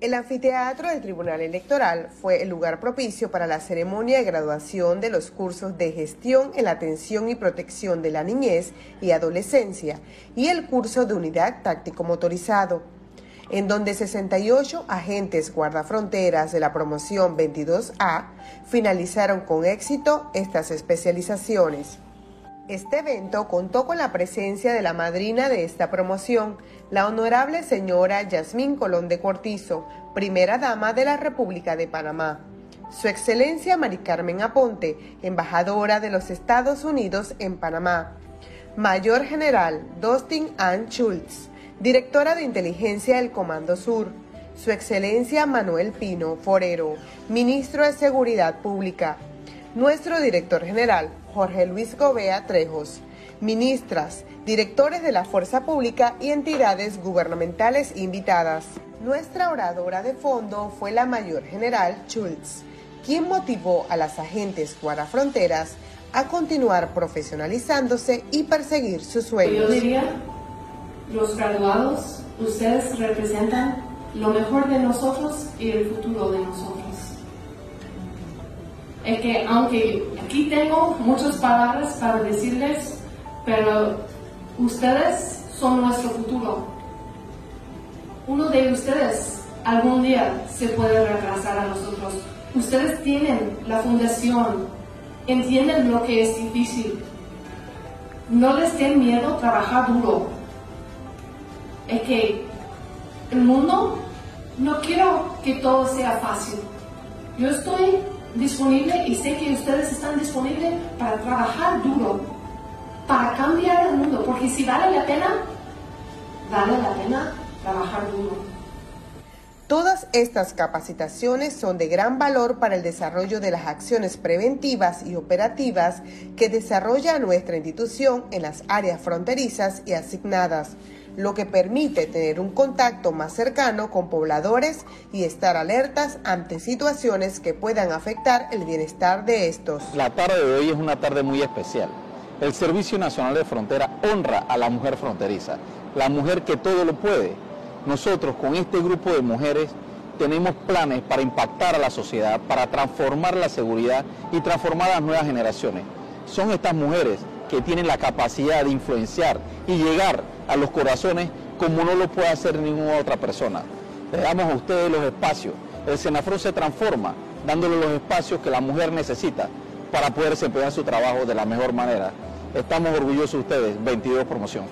El anfiteatro del Tribunal Electoral fue el lugar propicio para la ceremonia de graduación de los cursos de gestión en la atención y protección de la niñez y adolescencia y el curso de unidad táctico motorizado, en donde 68 agentes guardafronteras de la promoción 22A finalizaron con éxito estas especializaciones. Este evento contó con la presencia de la madrina de esta promoción, la honorable señora Yasmín Colón de Cortizo, primera dama de la República de Panamá. Su Excelencia Mari Carmen Aponte, embajadora de los Estados Unidos en Panamá. Mayor General Dustin Ann Schultz, directora de inteligencia del Comando Sur. Su Excelencia Manuel Pino Forero, ministro de Seguridad Pública. Nuestro director general, Jorge Luis Gobea Trejos, ministras, directores de la Fuerza Pública y entidades gubernamentales invitadas. Nuestra oradora de fondo fue la mayor general Schultz, quien motivó a las agentes guardafronteras a continuar profesionalizándose y perseguir sus sueños. Yo diría, los graduados, ustedes representan lo mejor de nosotros y el futuro de nosotros. Es que aunque aquí tengo muchas palabras para decirles, pero ustedes son nuestro futuro. Uno de ustedes algún día se puede reemplazar a nosotros. Ustedes tienen la fundación, entienden lo que es difícil. No les den miedo trabajar duro. Es que el mundo no quiero que todo sea fácil. Yo estoy disponible y sé que ustedes están disponibles para trabajar duro, para cambiar el mundo, porque si vale la pena, vale la pena trabajar duro. Todas estas capacitaciones son de gran valor para el desarrollo de las acciones preventivas y operativas que desarrolla nuestra institución en las áreas fronterizas y asignadas lo que permite tener un contacto más cercano con pobladores y estar alertas ante situaciones que puedan afectar el bienestar de estos. La tarde de hoy es una tarde muy especial. El Servicio Nacional de Frontera honra a la mujer fronteriza, la mujer que todo lo puede. Nosotros con este grupo de mujeres tenemos planes para impactar a la sociedad, para transformar la seguridad y transformar a las nuevas generaciones. Son estas mujeres que tienen la capacidad de influenciar y llegar a los corazones como no lo puede hacer ninguna otra persona. Le damos a ustedes los espacios. El Senafro se transforma dándole los espacios que la mujer necesita para poder desempeñar su trabajo de la mejor manera. Estamos orgullosos de ustedes, 22 Promoción.